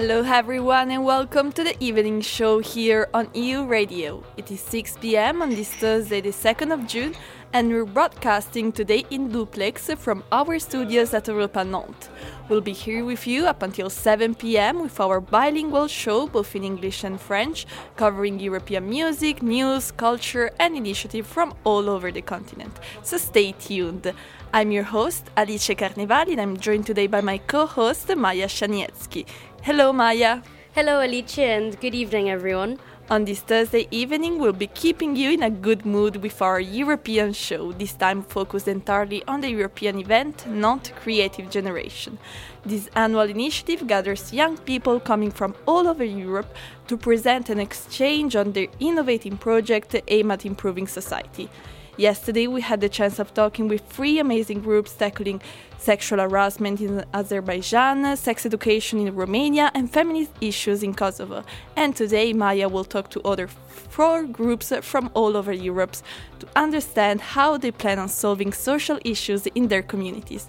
Hello, everyone, and welcome to the evening show here on EU Radio. It is 6 pm on this Thursday, the 2nd of June, and we're broadcasting today in duplex from our studios at Europa Nantes. We'll be here with you up until 7 pm with our bilingual show, both in English and French, covering European music, news, culture, and initiative from all over the continent. So stay tuned. I'm your host, Alice Carnevali, and I'm joined today by my co host, Maya Shanietsky. Hello, Maya. Hello, Alice, and good evening, everyone. On this Thursday evening, we'll be keeping you in a good mood with our European show, this time focused entirely on the European event, not Creative Generation. This annual initiative gathers young people coming from all over Europe to present an exchange on their innovating project aimed at improving society. Yesterday, we had the chance of talking with three amazing groups tackling sexual harassment in Azerbaijan, sex education in Romania, and feminist issues in Kosovo. And today, Maya will talk to other four groups from all over Europe to understand how they plan on solving social issues in their communities.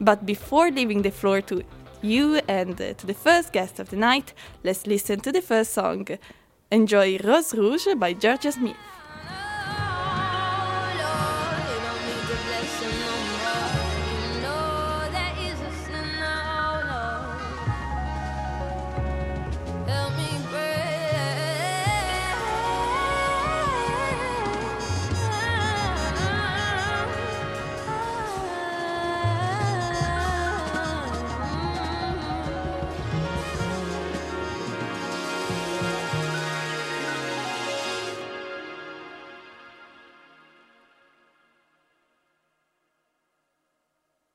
But before leaving the floor to you and uh, to the first guest of the night, let's listen to the first song. Enjoy Rose Rouge by Jorja Smith.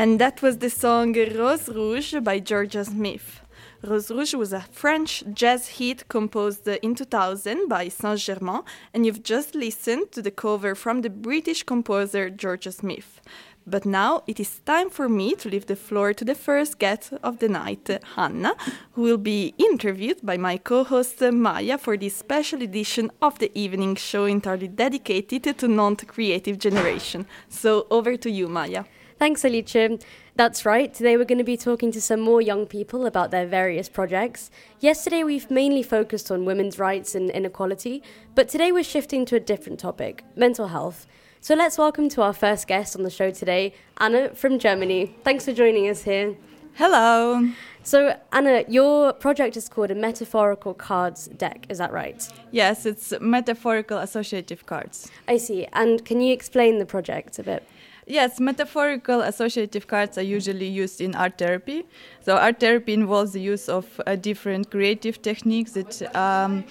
And that was the song Rose Rouge by Jorja Smith. Rose Rouge was a French jazz hit composed in 2000 by Saint Germain, and you've just listened to the cover from the British composer Jorja Smith. But now it is time for me to leave the floor to the first guest of the night, Hannah, who will be interviewed by my co host Maya for this special edition of the evening show entirely dedicated to non creative generation. So over to you, Maya. Thanks, Alicia. That's right. Today we're going to be talking to some more young people about their various projects. Yesterday we've mainly focused on women's rights and inequality, but today we're shifting to a different topic mental health. So let's welcome to our first guest on the show today, Anna from Germany. Thanks for joining us here. Hello. So, Anna, your project is called a metaphorical cards deck, is that right? Yes, it's metaphorical associative cards. I see. And can you explain the project a bit? Yes, metaphorical associative cards are usually used in art therapy. So, art therapy involves the use of uh, different creative techniques that um,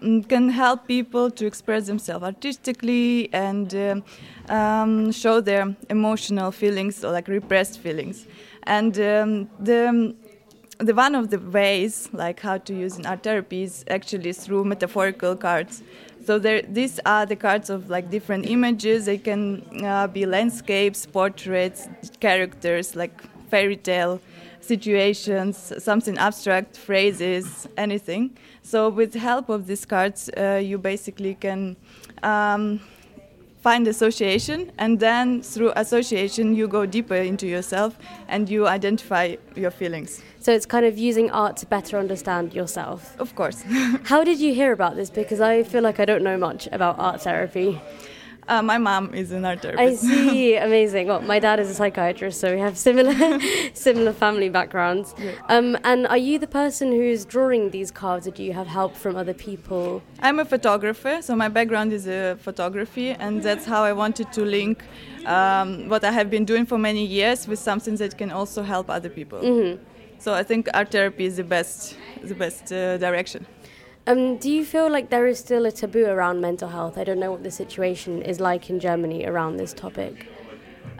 can help people to express themselves artistically and uh, um, show their emotional feelings or like repressed feelings. And um, the the one of the ways like how to use in art therapy is actually through metaphorical cards so there, these are the cards of like different images. They can uh, be landscapes, portraits, characters, like fairy tale situations, something abstract, phrases, anything. So with help of these cards, uh, you basically can um, find association, and then through association, you go deeper into yourself and you identify your feelings. So it's kind of using art to better understand yourself. Of course. How did you hear about this? Because I feel like I don't know much about art therapy. Uh, my mom is an art therapist. I see, amazing. Well, my dad is a psychiatrist, so we have similar, similar family backgrounds. Yeah. Um, and are you the person who's drawing these cards, or do you have help from other people? I'm a photographer, so my background is uh, photography, and that's how I wanted to link um, what I have been doing for many years with something that can also help other people. Mm-hmm. So I think art therapy is the best, the best uh, direction. Um, do you feel like there is still a taboo around mental health? I don't know what the situation is like in Germany around this topic.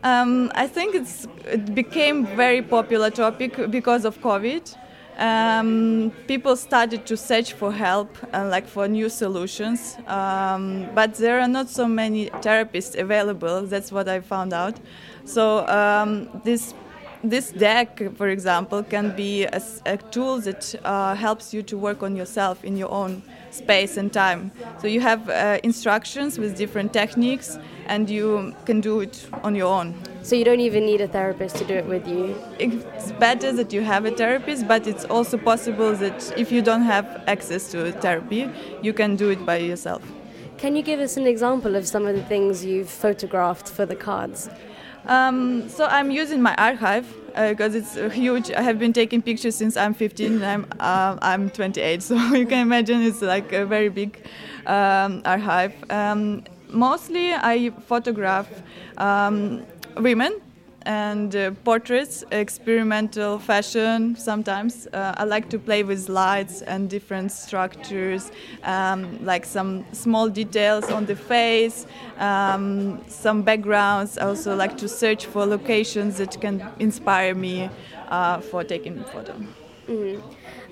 Um, I think it's it became very popular topic because of COVID. Um, people started to search for help and like for new solutions, um, but there are not so many therapists available. That's what I found out. So um, this this deck, for example, can be a, a tool that uh, helps you to work on yourself in your own space and time. So you have uh, instructions with different techniques, and you can do it on your own. So you don't even need a therapist to do it with you. It's better that you have a therapist, but it's also possible that if you don't have access to therapy, you can do it by yourself. Can you give us an example of some of the things you've photographed for the cards? Um, so I'm using my archive because uh, it's huge. I have been taking pictures since I'm 15 and I'm, uh, I'm 28, so you can imagine it's like a very big um, archive. Um, mostly I photograph um, women and uh, portraits, experimental fashion sometimes. Uh, I like to play with lights and different structures, um, like some small details on the face, um, some backgrounds. I also like to search for locations that can inspire me uh, for taking photo. Mm-hmm.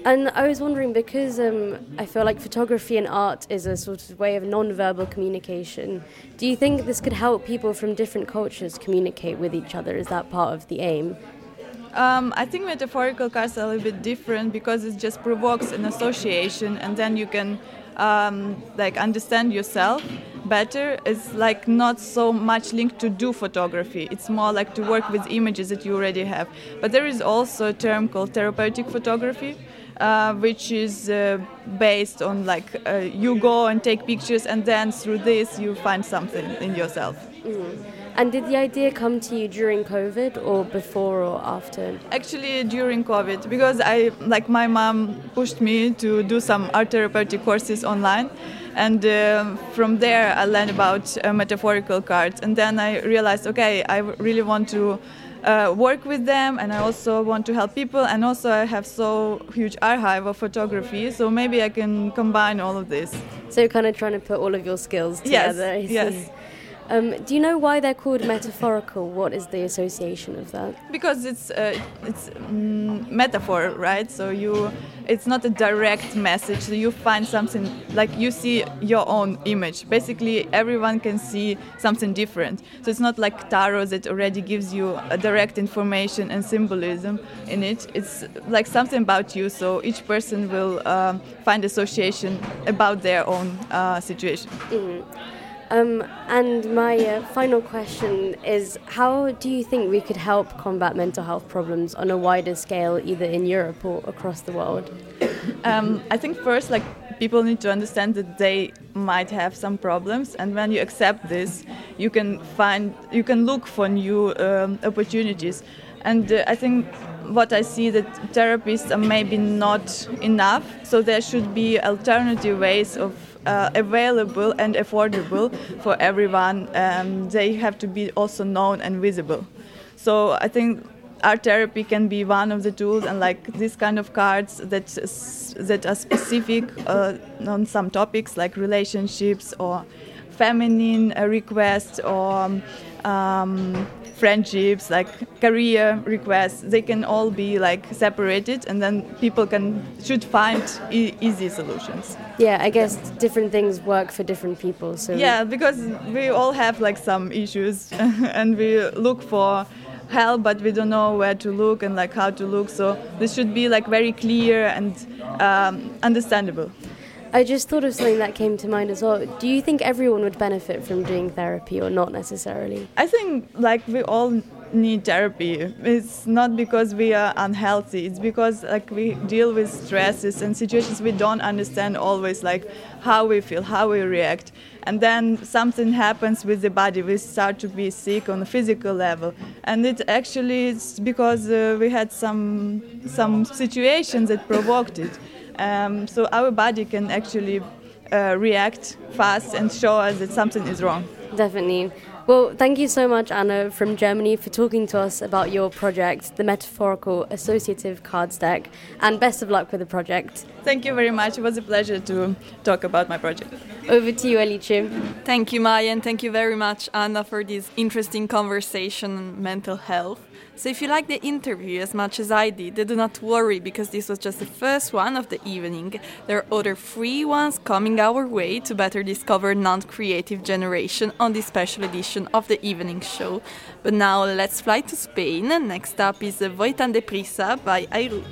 And I was wondering because um, I feel like photography and art is a sort of way of non-verbal communication. Do you think this could help people from different cultures communicate with each other? Is that part of the aim? Um, I think metaphorical cards are a little bit different because it just provokes an association, and then you can um, like understand yourself better. It's like not so much linked to do photography. It's more like to work with images that you already have. But there is also a term called therapeutic photography uh, which is uh, based on like uh, you go and take pictures and then through this you find something in yourself. Mm. And did the idea come to you during COVID or before or after? Actually, during COVID, because I like my mom pushed me to do some art therapeutic courses online, and uh, from there I learned about uh, metaphorical cards, and then I realized, okay, I really want to uh, work with them and I also want to help people and also I have so huge archive of photography so maybe I can combine all of this. So you're kind of trying to put all of your skills together. Yes, yes. Um, do you know why they're called metaphorical? What is the association of that? Because it's uh, it's mm, metaphor, right? So you, it's not a direct message. So you find something like you see your own image. Basically, everyone can see something different. So it's not like tarot that already gives you a direct information and symbolism in it. It's like something about you. So each person will um, find association about their own uh, situation. Mm. Um, and my uh, final question is how do you think we could help combat mental health problems on a wider scale, either in Europe or across the world? Um, I think first, like, people need to understand that they might have some problems, and when you accept this, you can find, you can look for new um, opportunities. And uh, I think what I see that therapists are maybe not enough, so there should be alternative ways of uh, available and affordable for everyone. Um, they have to be also known and visible. So I think art therapy can be one of the tools, and like this kind of cards that that are specific uh, on some topics like relationships or feminine uh, requests or um, friendships, like career requests, they can all be like separated, and then people can should find e- easy solutions. Yeah, I guess different things work for different people. So yeah, because we all have like some issues, and we look for help, but we don't know where to look and like how to look. So this should be like very clear and um, understandable. I just thought of something that came to mind as well. Do you think everyone would benefit from doing therapy or not necessarily? I think like we all need therapy. It's not because we are unhealthy. It's because like we deal with stresses and situations we don't understand always like how we feel, how we react. And then something happens with the body. We start to be sick on a physical level. And it actually is because uh, we had some some situations that provoked it. Um, so our body can actually uh, react fast and show us that something is wrong. Definitely. Well, thank you so much, Anna from Germany, for talking to us about your project, the Metaphorical Associative Cards Deck, and best of luck with the project. Thank you very much. It was a pleasure to talk about my project. Over to you, Alice. Thank you, Maya, and thank you very much, Anna, for this interesting conversation on mental health. So if you like the interview as much as I did, do not worry because this was just the first one of the evening. There are other free ones coming our way to better discover non-creative generation on this special edition of the evening show. But now let's fly to Spain. Next up is Voy de Prisa by Airu.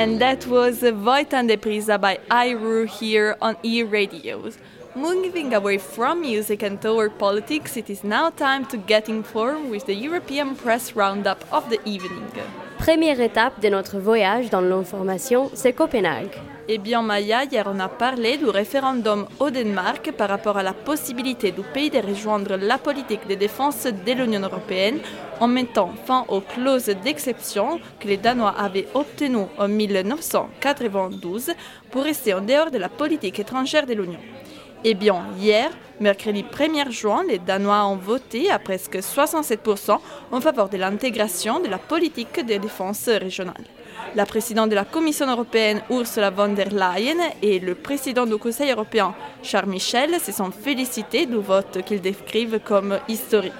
And that was Voitan de Prisa by Iru here on E Radios. Moving away from music and toward politics, it is now time to get informed with the European Press Roundup of the evening. Première étape de notre voyage dans l'information, c'est Copenhague. Eh bien, Maya, hier on a parlé du référendum au Danemark par rapport à la possibilité du pays de rejoindre la politique de défense de l'Union européenne en mettant fin aux clauses d'exception que les Danois avaient obtenues en 1992 pour rester en dehors de la politique étrangère de l'Union. Eh bien, hier, mercredi 1er juin, les Danois ont voté à presque 67% en faveur de l'intégration de la politique de défense régionale. La présidente de la Commission européenne, Ursula von der Leyen, et le président du Conseil européen, Charles Michel, se sont félicités du vote qu'ils décrivent comme historique.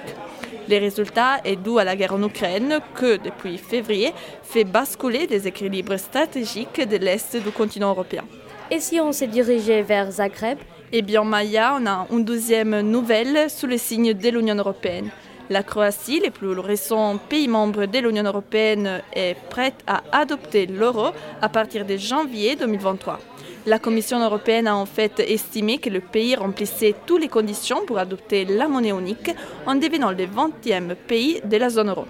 Le résultat est dû à la guerre en Ukraine que, depuis février, fait basculer des équilibres stratégiques de l'Est du continent européen. Et si on s'est dirigé vers Zagreb? Eh bien, Maya, on a une deuxième nouvelle sous le signe de l'Union européenne. La Croatie, le plus récent pays membre de l'Union européenne, est prête à adopter l'euro à partir de janvier 2023. La Commission européenne a en fait estimé que le pays remplissait toutes les conditions pour adopter la monnaie unique en devenant le 20e pays de la zone euro.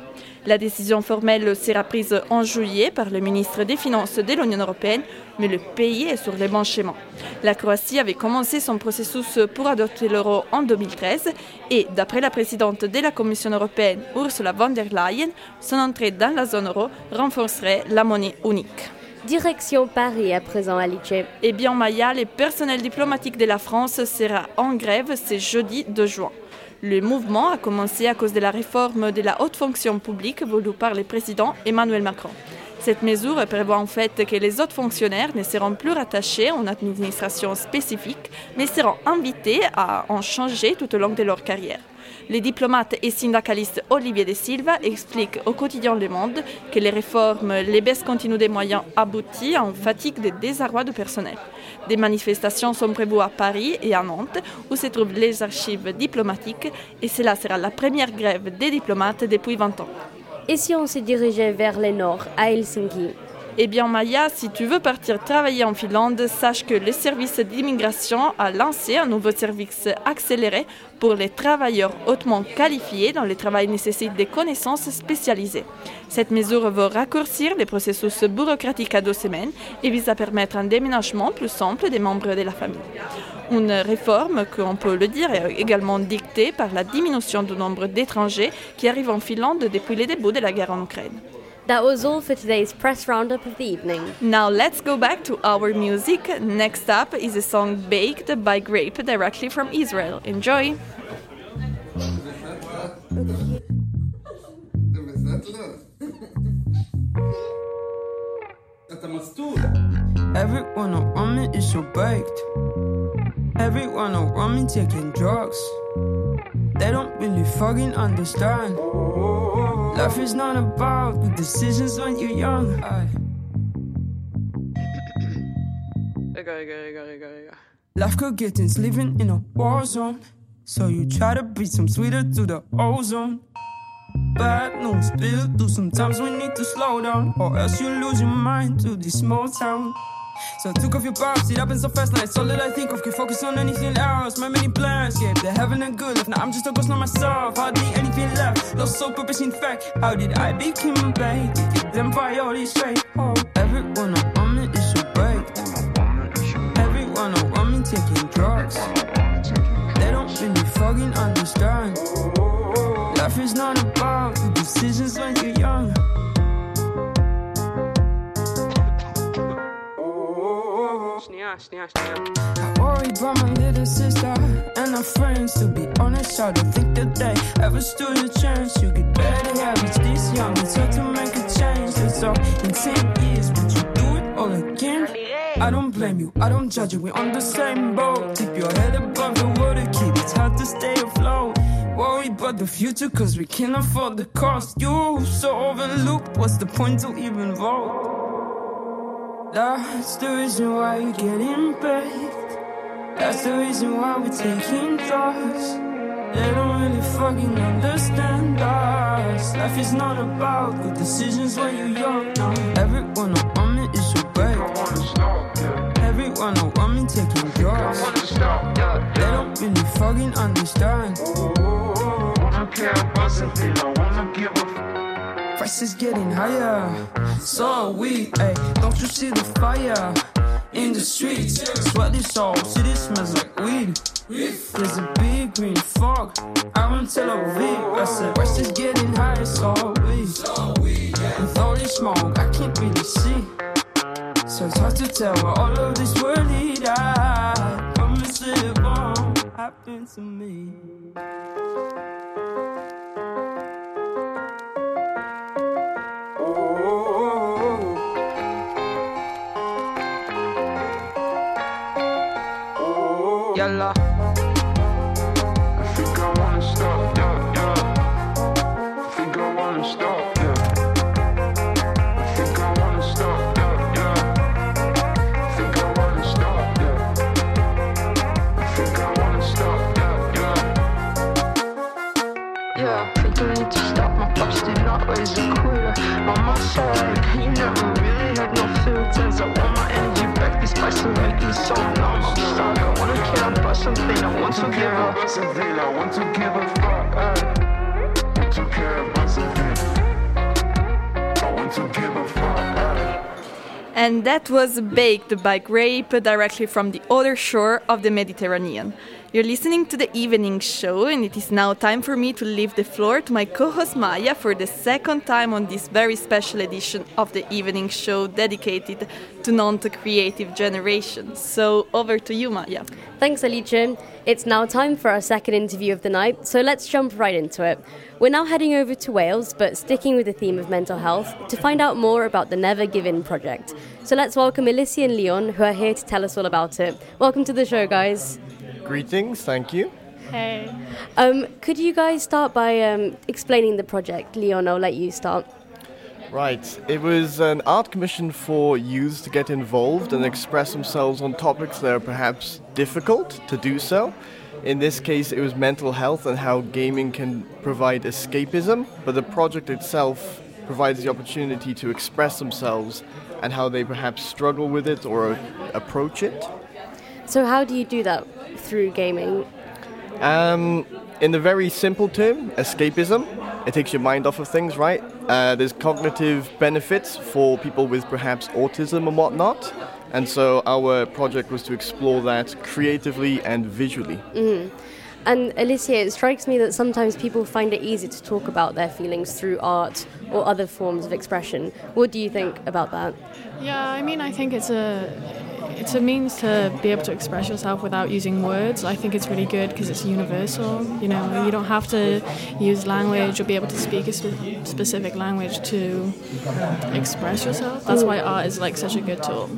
La décision formelle sera prise en juillet par le ministre des Finances de l'Union européenne, mais le pays est sur les bons chemins. La Croatie avait commencé son processus pour adopter l'euro en 2013 et, d'après la présidente de la Commission européenne, Ursula von der Leyen, son entrée dans la zone euro renforcerait la monnaie unique. Direction Paris à présent, Alice. Eh bien, Maya, le personnel diplomatique de la France sera en grève ce jeudi 2 juin. Le mouvement a commencé à cause de la réforme de la haute fonction publique voulue par le président Emmanuel Macron. Cette mesure prévoit en fait que les autres fonctionnaires ne seront plus rattachés une administration spécifique, mais seront invités à en changer tout au long de leur carrière. Le diplomate et syndicaliste Olivier De Silva explique au quotidien Le Monde que les réformes, les baisses continues des moyens aboutissent à une fatigue de désarroi du personnel. Des manifestations sont prévues à Paris et à Nantes, où se trouvent les archives diplomatiques, et cela sera la première grève des diplomates depuis 20 ans. Et si on s'est dirigé vers le nord, à Helsinki? Eh bien, Maya, si tu veux partir travailler en Finlande, sache que le service d'immigration a lancé un nouveau service accéléré pour les travailleurs hautement qualifiés dont le travail nécessite des connaissances spécialisées. Cette mesure va raccourcir les processus bureaucratiques à deux semaines et vise à permettre un déménagement plus simple des membres de la famille. Une réforme qu'on peut le dire est également dictée par la diminution du nombre d'étrangers qui arrivent en Finlande depuis le début de la guerre en Ukraine. That was all for today's press roundup of the evening. Now let's go back to our music. Next up is a song Baked by Grape directly from Israel. Enjoy! Everyone around me is so baked. Everyone around me taking drugs. They don't really fucking understand. Life is not about good decisions when you're young. Aye. Life could get intense living in a war zone. So you try to breathe some sweeter to the ozone. Bad news, bill do sometimes we need to slow down. Or else you lose your mind to this small town. So I took off your box, it happened so fast, now it's all that I think of. Can focus on anything else. My many plans, yeah, they're having a good life. Now I'm just a ghost, not myself. Hardly anything left. Lost soul purpose, in fact. How did I become a babe? To keep them priorities straight. Oh, everyone around me is so baked. Everyone around me taking drugs. They don't really fucking understand. Life is not about the decisions when I worry about my little sister and her friends. To be honest, I don't think that they ever stood a chance. You get better habits this young. It's hard to make a change. It's all in 10 years, but you do it all again. I don't blame you, I don't judge you. We're on the same boat. Keep your head above the water, kid. It's hard to stay afloat. Worry about the future, cause we can't afford the cost. You so overlooked, what's the point to even vote? That's the reason why you're getting baked. That's the reason why we're taking drugs. They don't really fucking understand us. Life is not about good decisions when you're young. No. Everyone around me is so away. Everyone around me taking drugs. They don't really fucking understand. Is getting higher, so we. Ay, don't you see the fire in the streets? Sweat this all, city smells like weed. There's a big green fog out in Tel Aviv. I said, price is getting higher, so we. With all this smoke, I can't really see. So it's hard to tell where all of this will lead. I promise it won't happen to me. Stop, yeah. I think I wanna stop, yeah. Yeah. I think I wanna stop, yeah. I think I wanna stop, yeah, yeah. Yeah, I think I need to stop my busted nut ways and queer. My muscle, you never really had no filters. I want my energy back. These spices make me so something. I want to give I want to give a fuck. Uh. Want to fuck. Uh. And that was Baked by Grape directly from the other shore of the Mediterranean. You're listening to the evening show, and it is now time for me to leave the floor to my co host Maya for the second time on this very special edition of the evening show dedicated to non creative generation. So, over to you, Maya. Thanks, Alicia. It's now time for our second interview of the night, so let's jump right into it. We're now heading over to Wales, but sticking with the theme of mental health, to find out more about the Never Give In project. So let's welcome Alicia and Leon, who are here to tell us all about it. Welcome to the show, guys. Greetings, thank you. Um, could you guys start by um, explaining the project? Leon, I'll let you start. Right, it was an art commission for youths to get involved and express themselves on topics that are perhaps difficult to do so. In this case, it was mental health and how gaming can provide escapism, but the project itself provides the opportunity to express themselves and how they perhaps struggle with it or approach it. So, how do you do that through gaming? Um, in the very simple term, escapism. It takes your mind off of things, right? Uh, there's cognitive benefits for people with perhaps autism and whatnot. And so our project was to explore that creatively and visually. And Alicia, it strikes me that sometimes people find it easy to talk about their feelings through art or other forms of expression. What do you think about that? Yeah, I mean, I think it's a it's a means to be able to express yourself without using words. I think it's really good because it's universal. You know, you don't have to use language or be able to speak a spe- specific language to express yourself. That's why art is like such a good tool.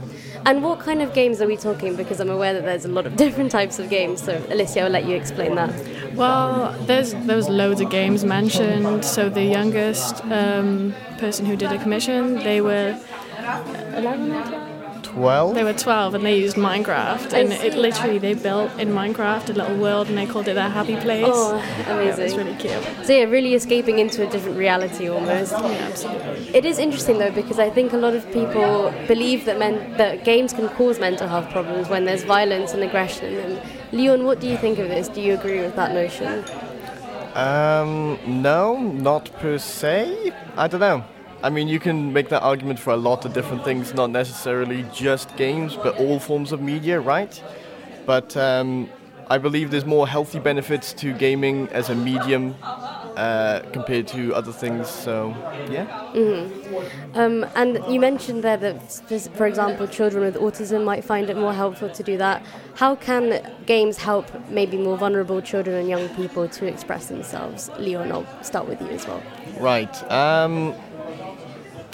And what kind of games are we talking? Because I'm aware that there's a lot of different types of games. So, Alicia, I'll let you explain that. Well, there's there was loads of games mentioned. So the youngest um, person who did a commission, they were 11 or 12? 12? They were 12 and they used Minecraft. And it literally, they built in Minecraft a little world and they called it their happy place. Oh, Yeah, it was really cute. So, yeah, really escaping into a different reality almost. Yeah, absolutely. It is interesting though because I think a lot of people believe that men that games can cause mental health problems when there's violence and aggression. And Leon, what do you think of this? Do you agree with that notion? Um, no, not per se. I don't know. I mean, you can make that argument for a lot of different things, not necessarily just games, but all forms of media, right? But um, I believe there's more healthy benefits to gaming as a medium uh, compared to other things. So, yeah. Um, and you mentioned there that, for example, children with autism might find it more helpful to do that. How can games help maybe more vulnerable children and young people to express themselves? Leon, I'll start with you as well. Right. Um,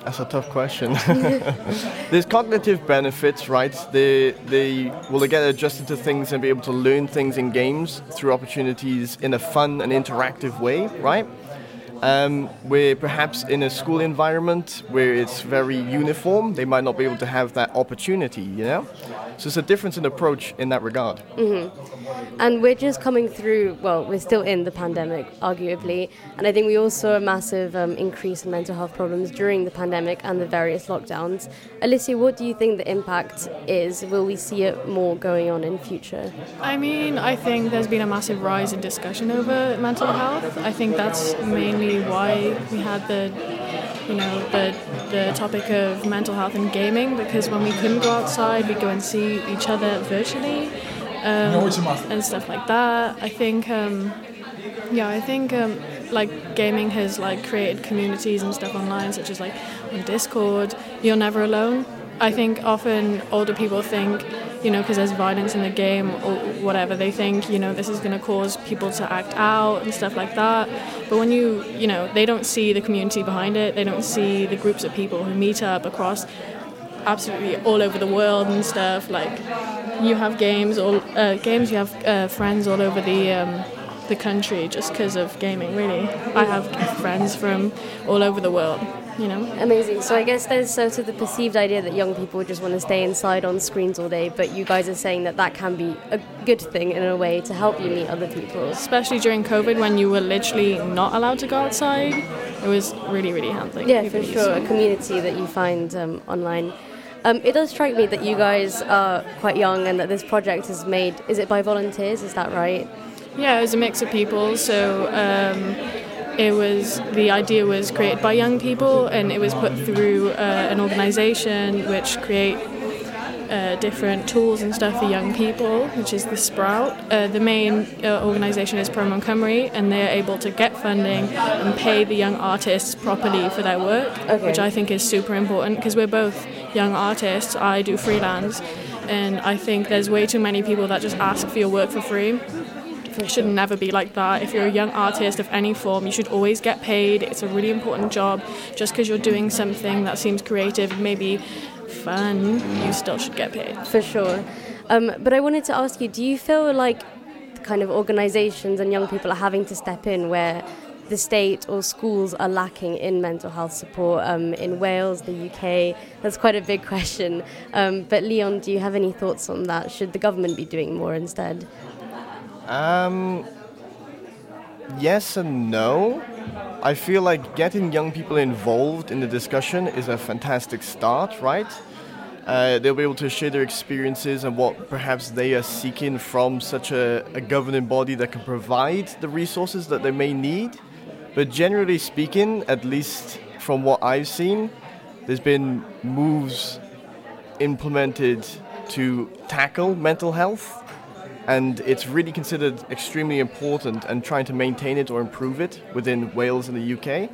that's a tough question. There's cognitive benefits, right? They they will get adjusted to things and be able to learn things in games through opportunities in a fun and interactive way, right? Um, where perhaps in a school environment where it's very uniform, they might not be able to have that opportunity, you know. So it's a difference in approach in that regard. And we're just coming through, well, we're still in the pandemic, arguably. And I think we all saw a massive um, increase in mental health problems during the pandemic and the various lockdowns. Alicia, what do you think the impact is? Will we see it more going on in future? I mean, I think there's been a massive rise in discussion over mental health. I think that's mainly why we had the, you know, the the topic of mental health and gaming because when we couldn't go outside, we'd go and see each other virtually, um, and stuff like that. I think, um, yeah, I think um, like gaming has like created communities and stuff online, such as like on Discord. You're never alone. I think often older people think, you know, because there's violence in the game or whatever, they think, you know, this is going to cause people to act out and stuff like that. But when you, you know, they don't see the community behind it, they don't see the groups of people who meet up across absolutely all over the world and stuff. Like, you have games, all uh, games, you have uh, friends all over the. Um, the country just because of gaming really i have friends from all over the world you know Amazing. So I guess there's sort of the perceived idea that young people just want to stay inside on screens all day, but you guys are saying that that can be a good thing in a way to help you meet other people. especially during covid when you were literally not allowed to go outside it was really really handy Yeah, for sure. A community that you find um, online. Um, it does strike me that you guys are quite young and that this project is made. Is it by volunteers? Is that right? Yeah, it was a mix of people. So um, it was the idea was created by young people, and it was put through uh, an organisation which create uh, different tools and stuff for young people, which is the Sprout. Uh, the main uh, organisation is ProMo-Cymru, and they're able to get funding and pay the young artists properly for their work, Okay. which I think is super important because we're both young artists. I do freelance. And I think there's way too many people that just ask for your work for free. It should never be like that. If you're a young artist of any form, you should always get paid. It's a really important job. Just because you're doing something that seems creative, maybe fun, you still should get paid. For sure. Um, but I wanted to ask you do you feel like kind of organisations and young people are having to step in where the state or schools are lacking in mental health support um, in Wales, the UK? That's quite a big question. Um, but Leon, do you have any thoughts on that? Should the government be doing more instead? Um, yes and no. I feel like getting young people involved in the discussion is a fantastic start, right? Uh, they'll be able to share their experiences and what perhaps they are seeking from such a, a governing body that can provide the resources that they may need. But generally speaking, at least from what I've seen, there's been moves implemented to tackle mental health and it's really considered extremely important and trying to maintain it or improve it within Wales and the UK.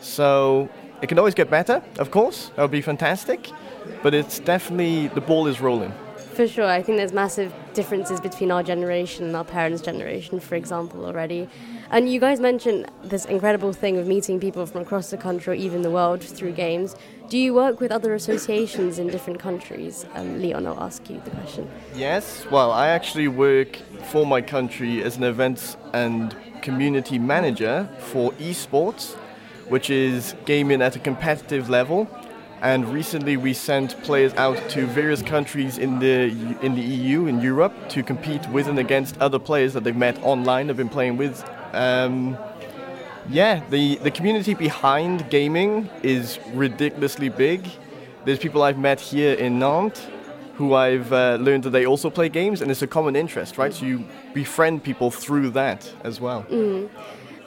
So it can always get better, of course, that would be fantastic, but it's definitely the ball is rolling. For sure, I think there's massive differences between our generation and our parents' generation, for example, already. And you guys mentioned this incredible thing of meeting people from across the country or even the world through games. Do you work with other associations in different countries? Um, Leon, I'll ask you the question. Yes, well, I actually work for my country as an events and community manager for esports, which is gaming at a competitive level. And recently, we sent players out to various countries in the in the EU in Europe to compete with and against other players that they've met online, have been playing with. Um, yeah, the, the community behind gaming is ridiculously big. There's people I've met here in Nantes who I've uh, learned that they also play games, and it's a common interest, right? So you befriend people through that as well.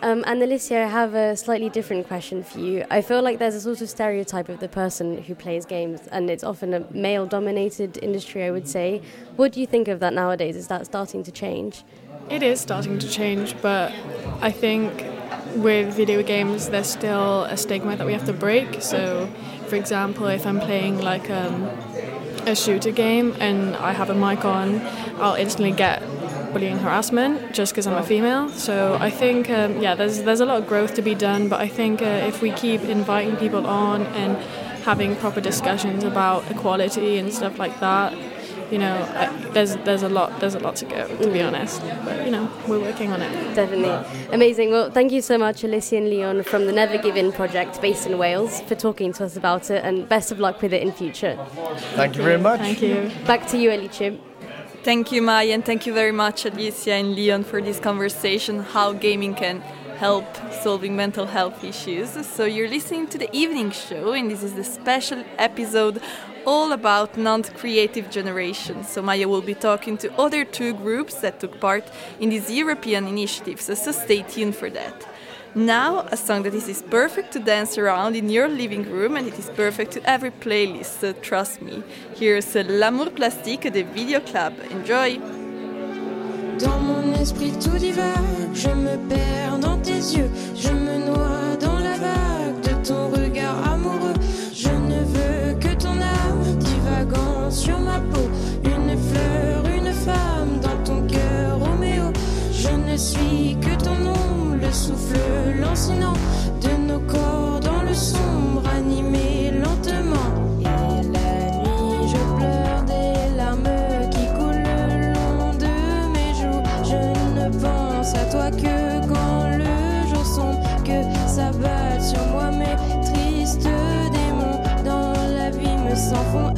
Um, and Alicia, I have a slightly different question for you. I feel like there's a sort of stereotype of the person who plays games, and it's often a male dominated industry, I would say. What do you think of that nowadays? Is that starting to change? It is starting to change, but I think with video games, there's still a stigma that we have to break. So, for example, if I'm playing like um, a shooter game and I have a mic on, I'll instantly get bullying harassment just because I'm a female. So I think, um, yeah, there's there's a lot of growth to be done. But I think uh, if we keep inviting people on and having proper discussions about equality and stuff like that, you know, I, there's there's a lot there's a lot to go to be honest. But you know, we're working on it. Definitely. Amazing. Well, thank you so much, Alicia and Leon from the Never Give In project based in Wales for talking to us about it and best of luck with it in future. Thank you very much. Thank you. Back to you, Alicia. Thank you, Maya, and thank you very much, Alicia and Leon, for this conversation how gaming can help solving mental health issues. So, you're listening to the evening show, and this is the special episode all about Nantes Creative Generation. So, Maya will be talking to other two groups that took part in these European initiatives, so stay tuned for that. Now, a song that is, is perfect to dance around in your living room and it is perfect to every playlist, so trust me. Here's L'amour plastique de Video Club. Enjoy! Dans mon esprit tout divague, je me perds dans tes yeux, je me noie dans la vague sur ma peau, une fleur, une femme dans ton cœur, Roméo. Je ne suis que ton ombre, le souffle lancinant de nos corps dans le sombre, animé lentement. Et la nuit, je pleure des larmes qui coulent le long de mes joues. Je ne pense à toi que quand le jour sombre, que s'abattent sur moi mes tristes démons. Dans la vie me s'enfont,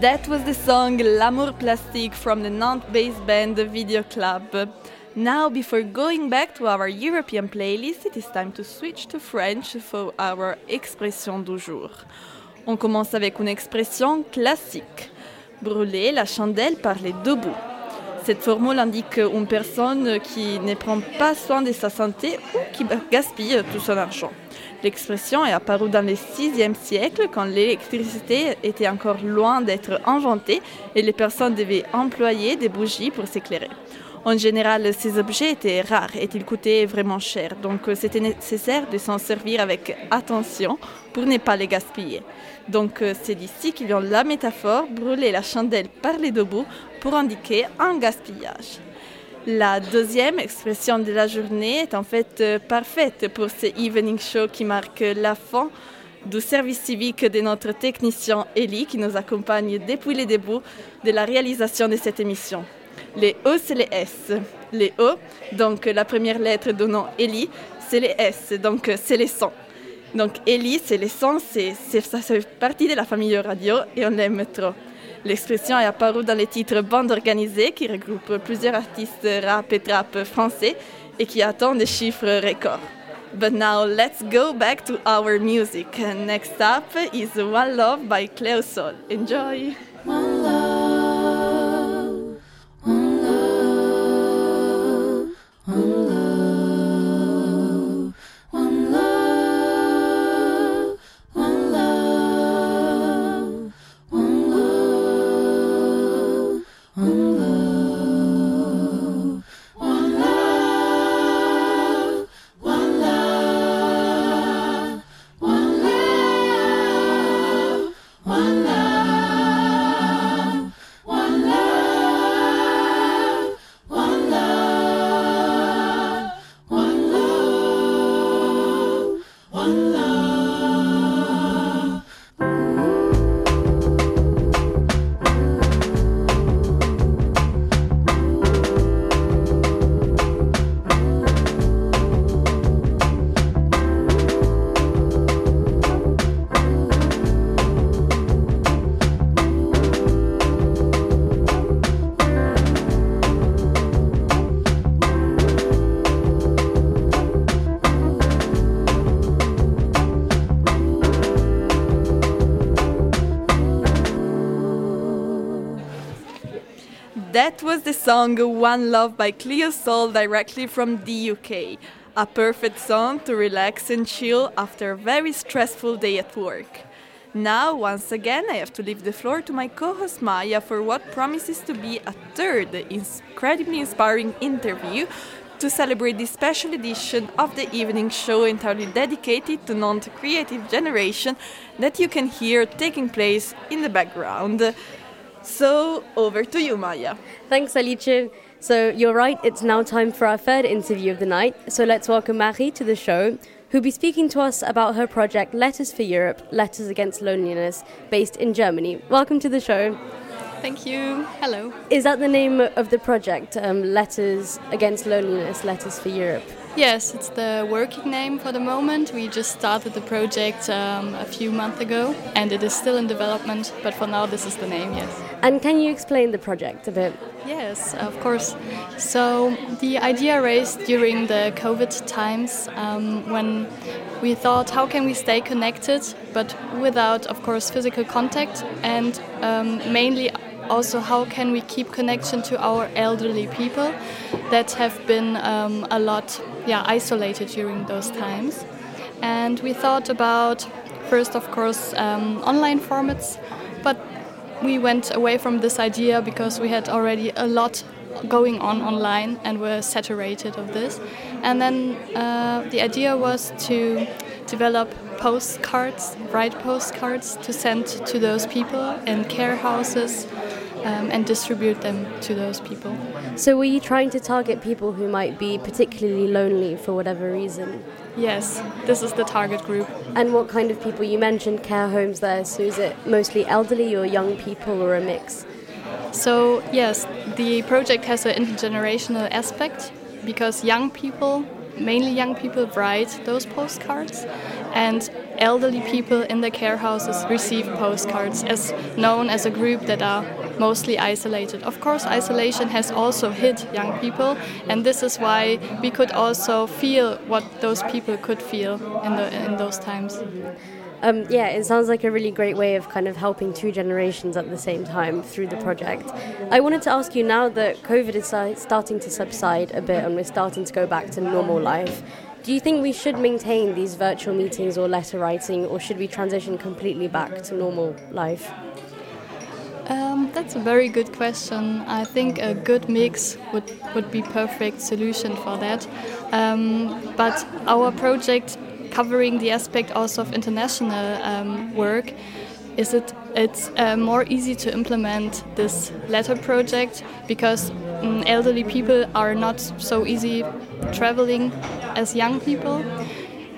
That was the song L'amour plastique from the Nantes-based band Video Club. Now, before going back to our European playlist, it is time to switch to French for our expression du jour. On commence avec une expression classique. Brûler la chandelle par les deux bouts. Cette formule indique une personne qui ne prend pas soin de sa santé ou qui gaspille tout son argent. L'expression est apparue dans le 6e siècle quand l'électricité était encore loin d'être inventée et les personnes devaient employer des bougies pour s'éclairer. En général, ces objets étaient rares et ils coûtaient vraiment cher, donc c'était nécessaire de s'en servir avec attention pour ne pas les gaspiller. Donc c'est d'ici qu'il vient la métaphore brûler la chandelle par les deux bouts pour indiquer un gaspillage. La deuxième expression de la journée est en fait euh, parfaite pour ce evening show qui marque la fin du service civique de notre technicien Eli qui nous accompagne depuis le début de la réalisation de cette émission. Les O, c'est les S. Les O, donc la première lettre du nom Eli, c'est les S, donc c'est les sons. Donc Eli, c'est les sons, c'est- ça fait partie de la famille radio et on l'aime trop. L'expression est apparue dans les titres Bande organisée qui regroupe plusieurs artistes rap et trap français et qui attend des chiffres records. But now let's go back to our music. Next up is One Love by Cleo Sol. Enjoy! One love, one love, one love, was the song One Love by Cleo Sol directly from the UK. A perfect song to relax and chill after a very stressful day at work. Now, once again, I have to leave the floor to my co host Maya for what promises to be a third incredibly inspiring interview to celebrate this special edition of the evening show entirely dedicated to Nantes Creative Generation that you can hear taking place in the background. So, over to you, Maya. Thanks, Alice. So, you're right, it's now time for our third interview of the night. So, let's welcome Marie to the show, who'll be speaking to us about her project Letters for Europe Letters Against Loneliness, based in Germany. Welcome to the show. Thank you. Hello. Is that the name of the project? Um, Letters Against Loneliness, Letters for Europe? Yes, it's the working name for the moment. We just started the project um, a few months ago and it is still in development, but for now, this is the name, yes. And can you explain the project a bit? Yes, of course. So, the idea raised during the COVID times um, when we thought, how can we stay connected, but without, of course, physical contact, and um, mainly also how can we keep connection to our elderly people that have been um, a lot yeah, isolated during those times. And we thought about first, of course, um, online formats, but we went away from this idea because we had already a lot going on online and were saturated of this. And then uh, the idea was to develop postcards, write postcards to send to those people in care houses um, and distribute them to those people. So, were you trying to target people who might be particularly lonely for whatever reason? Yes, this is the target group. And what kind of people? You mentioned care homes there, so is it mostly elderly or young people or a mix? So, yes, the project has an intergenerational aspect because young people, mainly young people, write those postcards, and elderly people in the care houses receive postcards as known as a group that are mostly isolated. Of course, isolation has also hit young people, and this is why we could also feel what those people could feel in, the, in those times. Um, yeah, it sounds like a really great way of kind of helping two generations at the same time through the project. I wanted to ask you now that COVID is starting to subside a bit and we're starting to go back to normal life. Do you think we should maintain these virtual meetings or letter writing, or should we transition completely back to normal life? Um, that's a very good question. I think a good mix would, would be perfect solution for that. Um, but our project covering the aspect also of international um, work is it it's uh, more easy to implement this letter project because um, elderly people are not so easy traveling as young people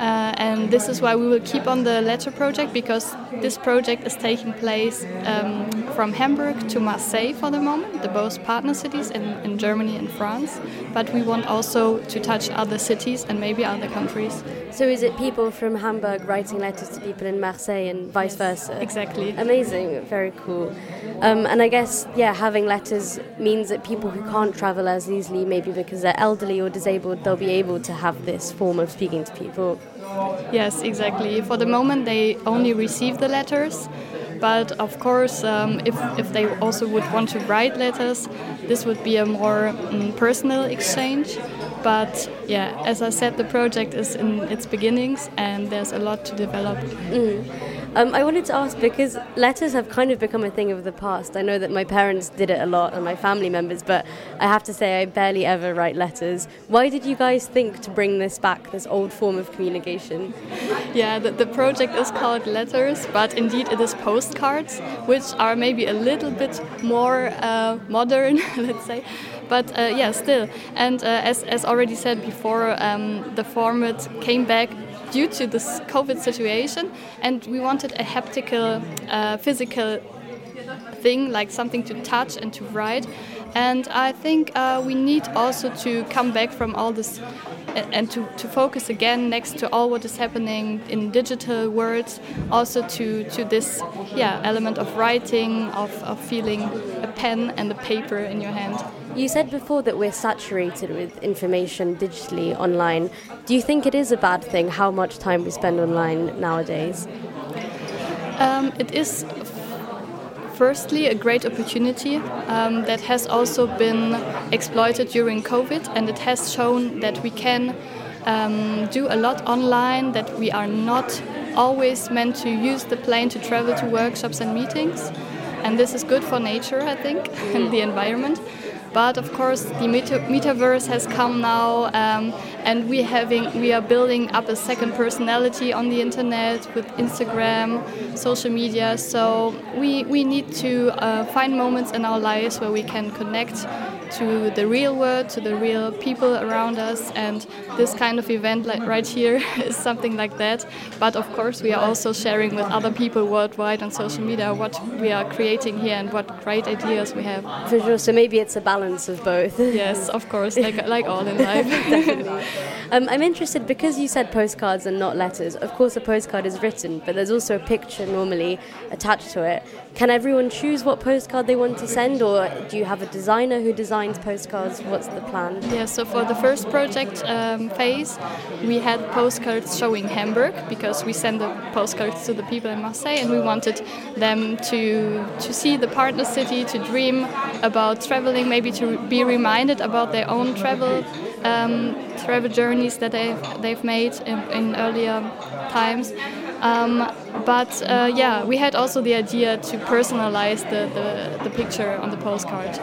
uh, and this is why we will keep on the letter project because this project is taking place um, from Hamburg to Marseille for the moment, the both partner cities in, in Germany and France. But we want also to touch other cities and maybe other countries. So is it people from Hamburg writing letters to people in Marseille and vice versa? Exactly. Amazing, very cool. Um, and I guess, yeah, having letters means that people who can't travel as easily, maybe because they're elderly or disabled, they'll be able to have this form of speaking to people. Yes, exactly. For the moment, they only receive the letters. But of course, um, if, if they also would want to write letters, this would be a more um, personal exchange. But yeah, as I said, the project is in its beginnings and there's a lot to develop. Mm. Um, I wanted to ask because letters have kind of become a thing of the past. I know that my parents did it a lot and my family members, but I have to say I barely ever write letters. Why did you guys think to bring this back, this old form of communication? Yeah, the, the project is called Letters, but indeed it is postcards, which are maybe a little bit more uh, modern, let's say but uh, yeah, still. And uh, as, as already said before, um, the format came back due to this COVID situation, and we wanted a haptical, uh, physical thing, like something to touch and to write. And I think uh, we need also to come back from all this and to, to focus again next to all what is happening in digital worlds, also to, to this yeah element of writing, of, of feeling a pen and a paper in your hand. You said before that we're saturated with information digitally online. Do you think it is a bad thing how much time we spend online nowadays? Um, it is firstly, a great opportunity um, that has also been exploited during COVID, and it has shown that we can um, do a lot online, that we are not always meant to use the plane to travel to workshops and meetings. And this is good for nature, I think, and the environment. But of course, the meta- metaverse has come now, um, and we having we are building up a second personality on the internet with Instagram, social media. So we we need to uh, find moments in our lives where we can connect to the real world, to the real people around us, and this kind of event like right here is something like that. But of course, we are also sharing with other people worldwide on social media what we are creating here and what great ideas we have. For sure. So maybe it's a balance of both. Yes, of course, like like all in life. Um, I'm interested because you said postcards and not letters. Of course, a postcard is written, but there's also a picture normally attached to it. Can everyone choose what postcard they want to send, or do you have a designer who designs postcards? What's the plan? Yeah, so for the first project um, phase, we had postcards showing Hamburg because we sent the postcards to the people in Marseille, and we wanted them to to see the partner city, to dream about traveling, maybe to be reminded about their own travel um, travel journeys that they've they've made in, in earlier times. Um, but uh, yeah, we had also the idea to personalize the, the, the picture on the postcard.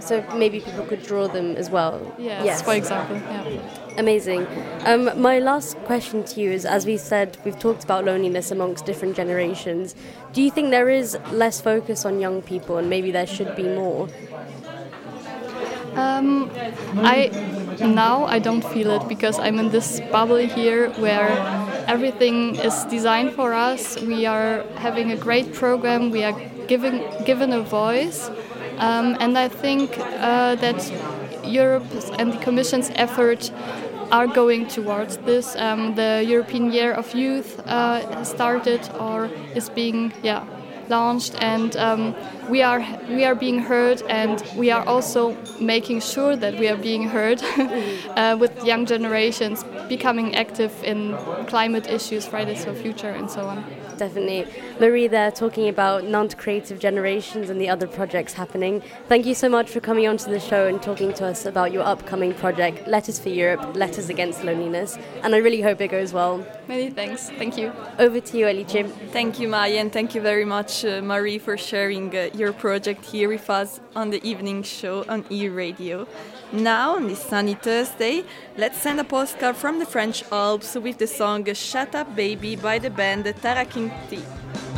So maybe people could draw them as well. Yes, for example. Yeah. Amazing. Um, my last question to you is as we said, we've talked about loneliness amongst different generations. Do you think there is less focus on young people and maybe there should be more? Um, I now I don't feel it because I'm in this bubble here where everything is designed for us. We are having a great program. We are given given a voice, um, and I think uh, that Europe and the Commission's effort are going towards this. Um, the European Year of Youth uh, started or is being yeah launched, and um, we are we are being heard, and we are also making sure that we are being heard uh, with young generations becoming active in climate issues, Fridays for Future, and so on. Definitely. Marie there talking about Nantes Creative Generations and the other projects happening. Thank you so much for coming onto the show and talking to us about your upcoming project, Letters for Europe, Letters Against Loneliness. And I really hope it goes well. Many thanks. Thank you. Over to you, Alice. Thank you, Maya, and thank you very much, uh, Marie, for sharing uh, your project here with us on the evening show on E Radio. Now, on this sunny Thursday, let's send a postcard from the French Alps with the song Shut Up Baby by the band Tarakinti.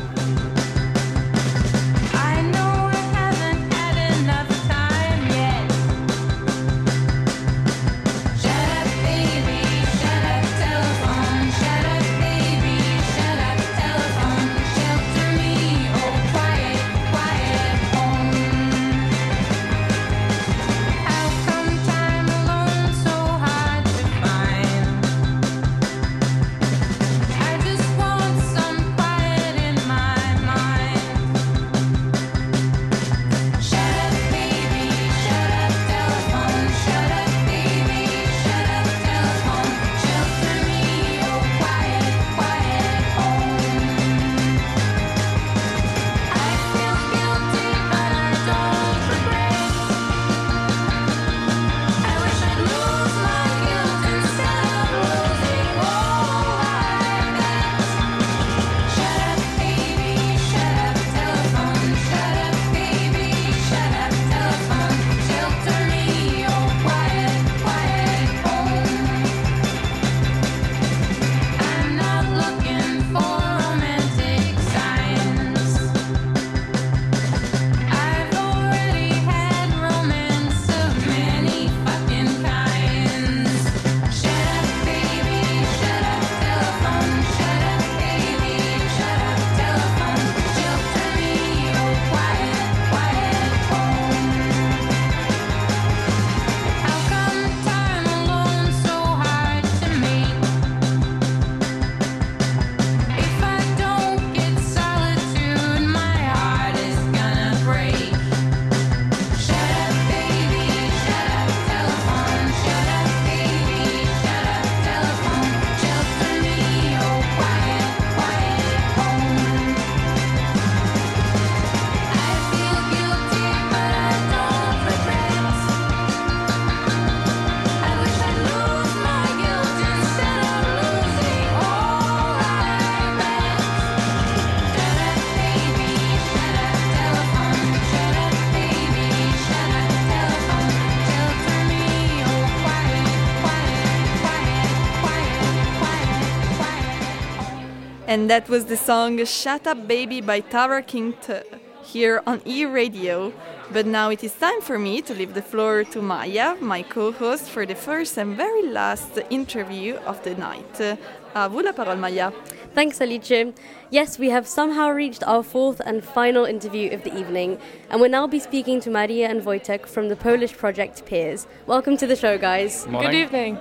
That was the song Shut Up Baby by Tara King th. here on E Radio. But now it is time for me to leave the floor to Maya, my co host, for the first and very last interview of the night. Uh, à vous la parole, Maya. Thanks, Alice. Yes, we have somehow reached our fourth and final interview of the evening, and we'll now be speaking to Maria and Wojtek from the Polish project Peers. Welcome to the show, guys. Morning. Good evening.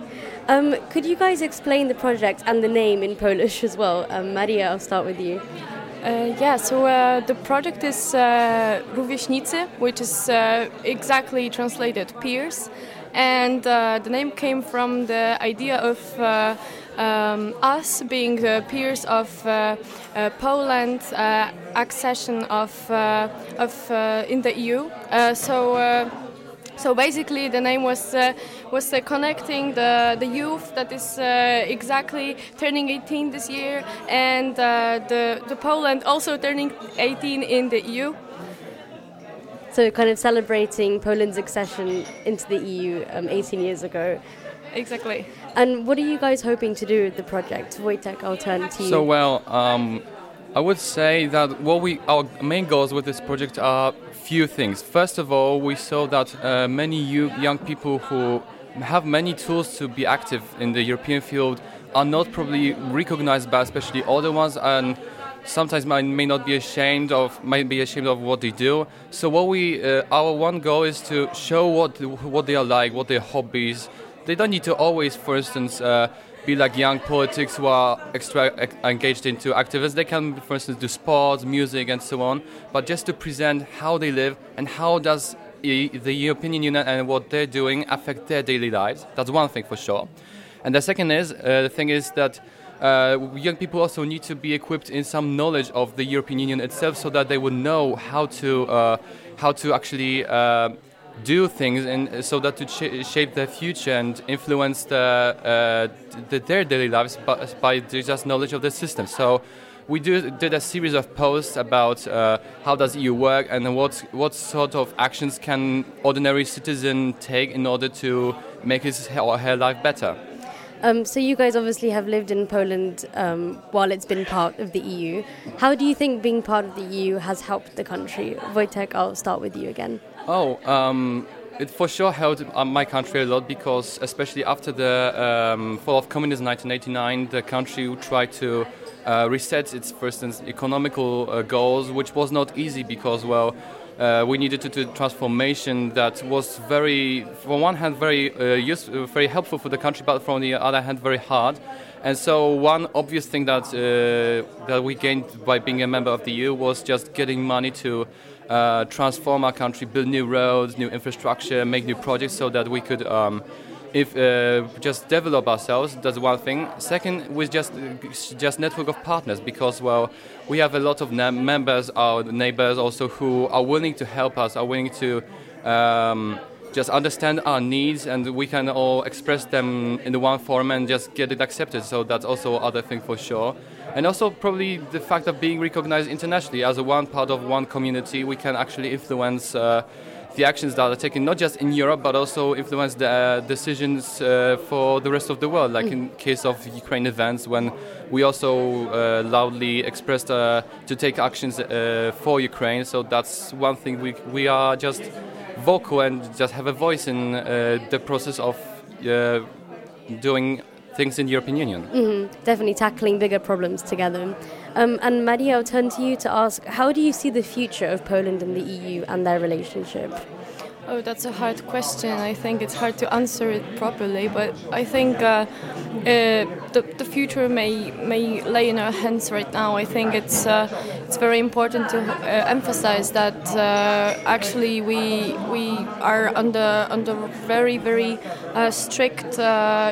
Um, could you guys explain the project and the name in Polish as well? Um, Maria, I'll start with you. Uh, yeah, so uh, the project is uh, Rówieśnicy, which is uh, exactly translated peers. And uh, the name came from the idea of uh, um, us being peers of uh, Poland accession of, of in the EU. So. So basically, the name was uh, was uh, connecting the, the youth that is uh, exactly turning 18 this year, and uh, the the Poland also turning 18 in the EU. So, kind of celebrating Poland's accession into the EU um, 18 years ago. Exactly. And what are you guys hoping to do with the project? Wojtek, I'll turn to you. So well, um, I would say that what we our main goals with this project are few things. First of all, we saw that uh, many young people who have many tools to be active in the European field are not probably recognized by especially older ones and sometimes may not be ashamed of might be ashamed of what they do so what we uh, our one goal is to show what what they are like what their hobbies they don't need to always for instance uh, be like young politics who are extra engaged into activists they can for instance do sports music and so on. But just to present how they live and how does the European Union and what they're doing affect their daily lives. That's one thing for sure. And the second is uh, the thing is that uh, young people also need to be equipped in some knowledge of the European Union itself, so that they would know how to uh, how to actually uh, do things, and so that to sh- shape their future and influence the, uh, the, their daily lives by, by just knowledge of the system. So. We do, did a series of posts about uh, how does EU work and what what sort of actions can ordinary citizen take in order to make his or her life better. Um, so you guys obviously have lived in Poland um, while it's been part of the EU. How do you think being part of the EU has helped the country? Wojtek, I'll start with you again. Oh, um, it for sure helped uh, my country a lot because, especially after the um, fall of communism in 1989, the country tried to uh, reset its, for instance, economical uh, goals, which was not easy because, well, uh, we needed to do transformation that was very, on one hand, very uh, useful, very helpful for the country, but from the other hand, very hard. And so, one obvious thing that uh, that we gained by being a member of the EU was just getting money to uh, transform our country, build new roads, new infrastructure, make new projects, so that we could. Um, if uh, just develop ourselves, that's one thing. Second, with just just network of partners, because well, we have a lot of members, our neighbors also who are willing to help us, are willing to um, just understand our needs, and we can all express them in the one form and just get it accepted. So that's also other thing for sure. And also probably the fact of being recognized internationally as a one part of one community, we can actually influence. Uh, the actions that are taken not just in Europe but also influence the uh, decisions uh, for the rest of the world like in case of Ukraine events when we also uh, loudly expressed uh, to take actions for Ukraine so that's one thing we, we are just vocal and just have a voice in the process of doing things in the European Union. Mm-hmm. Definitely tackling bigger problems together. Um, and Maria, I'll turn to you to ask how do you see the future of Poland and the EU and their relationship? Oh, that's a hard question. I think it's hard to answer it properly, but I think uh, uh, the, the future may may lay in our hands right now. I think it's uh, it's very important to uh, emphasize that uh, actually we we are under under very very uh, strict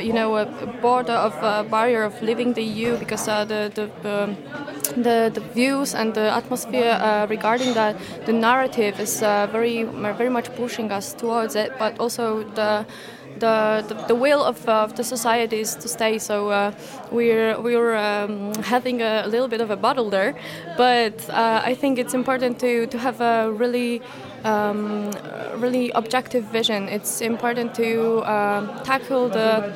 you know a border of barrier of leaving the EU because the the um, the, the views and the atmosphere regarding that the narrative is very very much pushing us towards it but also the the, the, the will of, of the society is to stay. So uh, we're we're um, having a, little bit of a battle there but uh, I think it's important to, to have a really um, really objective vision. It's important to uh, tackle the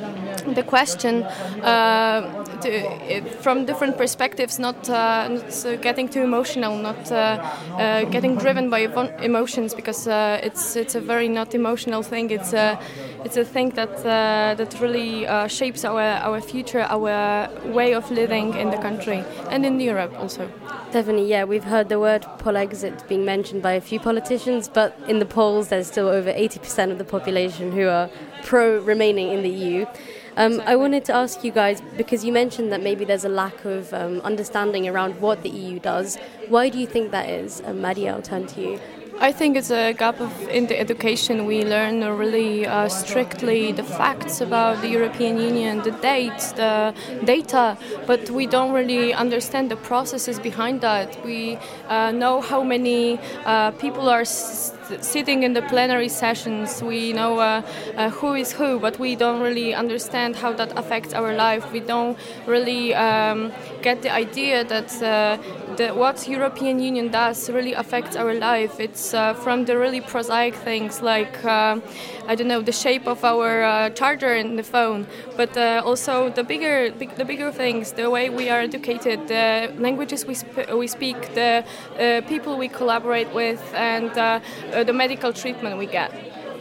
the question uh, to, from different perspectives, not, uh, not getting too emotional, not uh, uh, getting driven by emotions, because uh, it's it's a very not emotional thing. It's a it's a thing that that really shapes our our future, our way of living in the country and in Europe also. Definitely, yeah. We've heard the word Polexit being mentioned by a few politicians, but in the polls, there's still over 80% of the population who are pro remaining in the EU. Um, I wanted to ask you guys because you mentioned that maybe there's a lack of um, understanding around what the EU does. Why do you think that is? Um, Maddie, I'll turn to you. I think it's a gap of in the education. We learn really uh, strictly the facts about the European Union, the dates, the data, but we don't really understand the processes behind that. We uh, know how many uh, people are sitting in the plenary sessions. We know uh, uh, who is who, but we don't really understand how that affects our life. We don't really um, get the idea that uh, the, what European Union does really affects our life. It's uh, from the really prosaic things like uh, I don't know the shape of our uh, charger in the phone, but also the bigger big, the bigger things, the way we are educated, the languages we sp- we speak, the people we collaborate with, and uh, the medical treatment we get.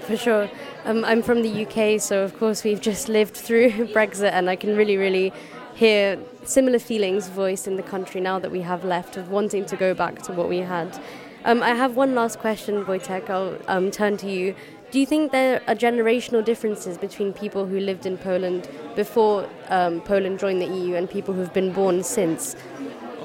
For sure. Um, I'm from the UK, so of course we've just lived through Brexit, and I can really, really hear similar feelings voiced in the country now that we have left of wanting to go back to what we had. Um, I have one last question, Wojtek. I'll um, turn to you. Do you think there are generational differences between people who lived in Poland before um, Poland joined the EU and people who've been born since?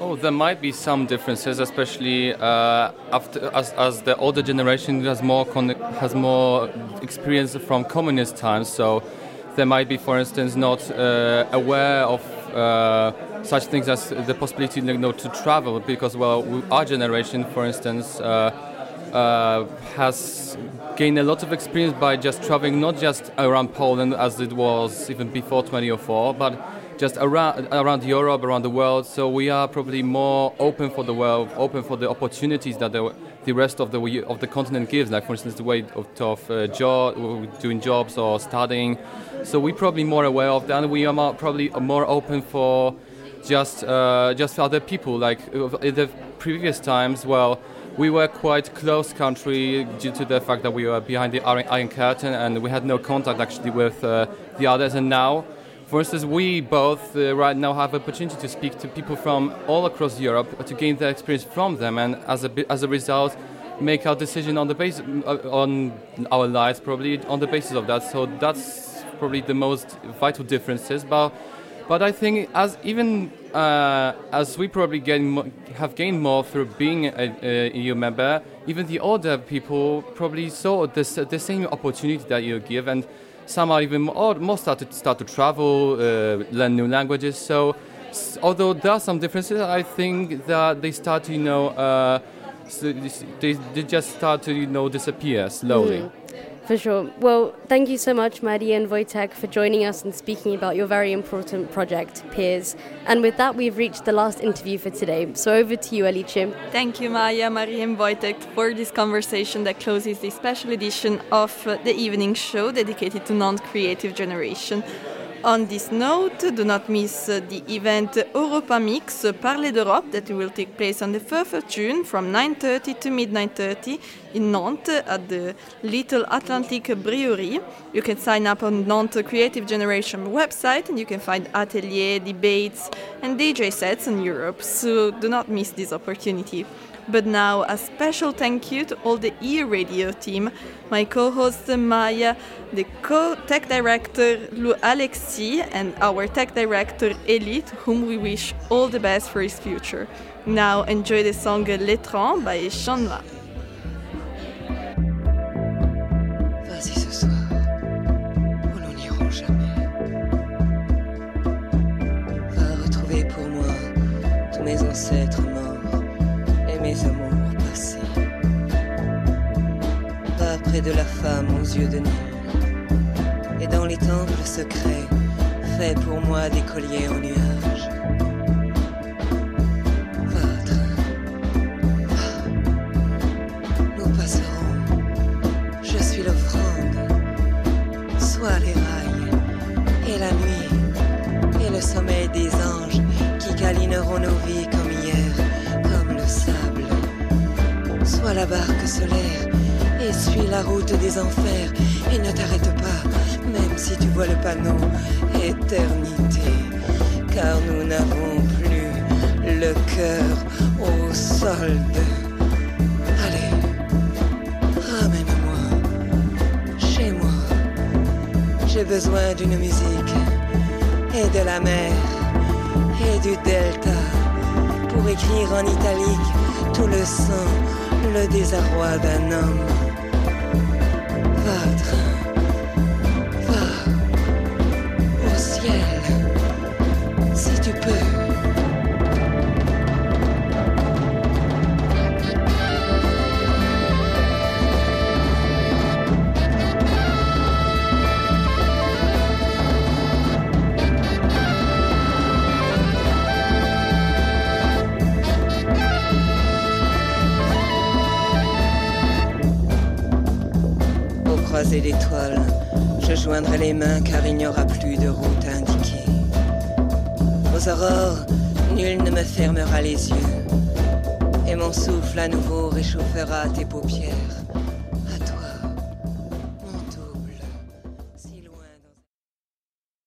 Oh, there might be some differences, especially uh, after as, as the older generation has more con- has more experience from communist times. So they might be, for instance, not uh, aware of uh, such things as the possibility you know, to travel because, well, our generation, for instance. Uh, uh, has gained a lot of experience by just traveling not just around Poland as it was even before 2004, but just around around Europe, around the world. So we are probably more open for the world, open for the opportunities that the, the rest of the of the continent gives. Like for instance, the way of, of uh, job, doing jobs or studying. So we're probably more aware of that. And we are more, probably more open for just uh, just other people. Like in the previous times, well, we were quite close country due to the fact that we were behind the Iron Iron Curtain and we had no contact actually with uh, the others. And now, for instance, we both uh, right now have opportunity to speak to people from all across Europe to gain the experience from them, and as a as a result. Make our decision on the basis on our lives, probably on the basis of that. So that's probably the most vital differences. But but I think as even uh, as we probably gain have gained more through being a, a EU member, even the older people probably saw this, the same opportunity that you give, and some are even more, more start to start to travel, uh, learn new languages. So although there are some differences, I think that they start to you know uh, so they, they just start to you know disappear slowly. Mm. For sure. Well, thank you so much, Maddie and Wojtek, for joining us and speaking about your very important project, Peers. And with that, we've reached the last interview for today. So over to you, Alice. Thank you, Maya, Marie, and Wojtek, for this conversation that closes this special edition of the evening show dedicated to Nantes Creative Generation. On this note, do not miss the event Europa Mix Parler d'Europe that will take place on the 1st of June from 9.30 to midnight 30 in Nantes at the Little Atlantic Brewery. You can sign up on Nantes Creative Generation website and you can find atelier, debates and DJ sets in Europe, so do not miss this opportunity. But now, a special thank you to all the E Radio team, my co host Maya, the co tech director Lou Alexis, and our tech director Elie, to whom we wish all the best for his future. Now, enjoy the song L'étran by Shanla. Ancêtres amours passés. Va près de la femme aux yeux de Nil, et dans les temples secrets, fais pour moi des colliers en nuages. Va. Nous passerons je suis l'offrande, soit les rails, et la nuit, et le sommeil des anges qui câlineront nos vies la barque solaire et suis la route des enfers et ne t'arrête pas, même si tu vois le panneau éternité, car nous n'avons plus le cœur au solde. Allez, ramène-moi chez moi. J'ai besoin d'une musique et de la mer et du delta pour écrire en italique tout le sang, le désarroi d'un homme. Car il n'y aura plus de route indiquée. Aux aurores, nul ne me fermera les yeux. Et mon souffle à nouveau réchauffera tes paupières.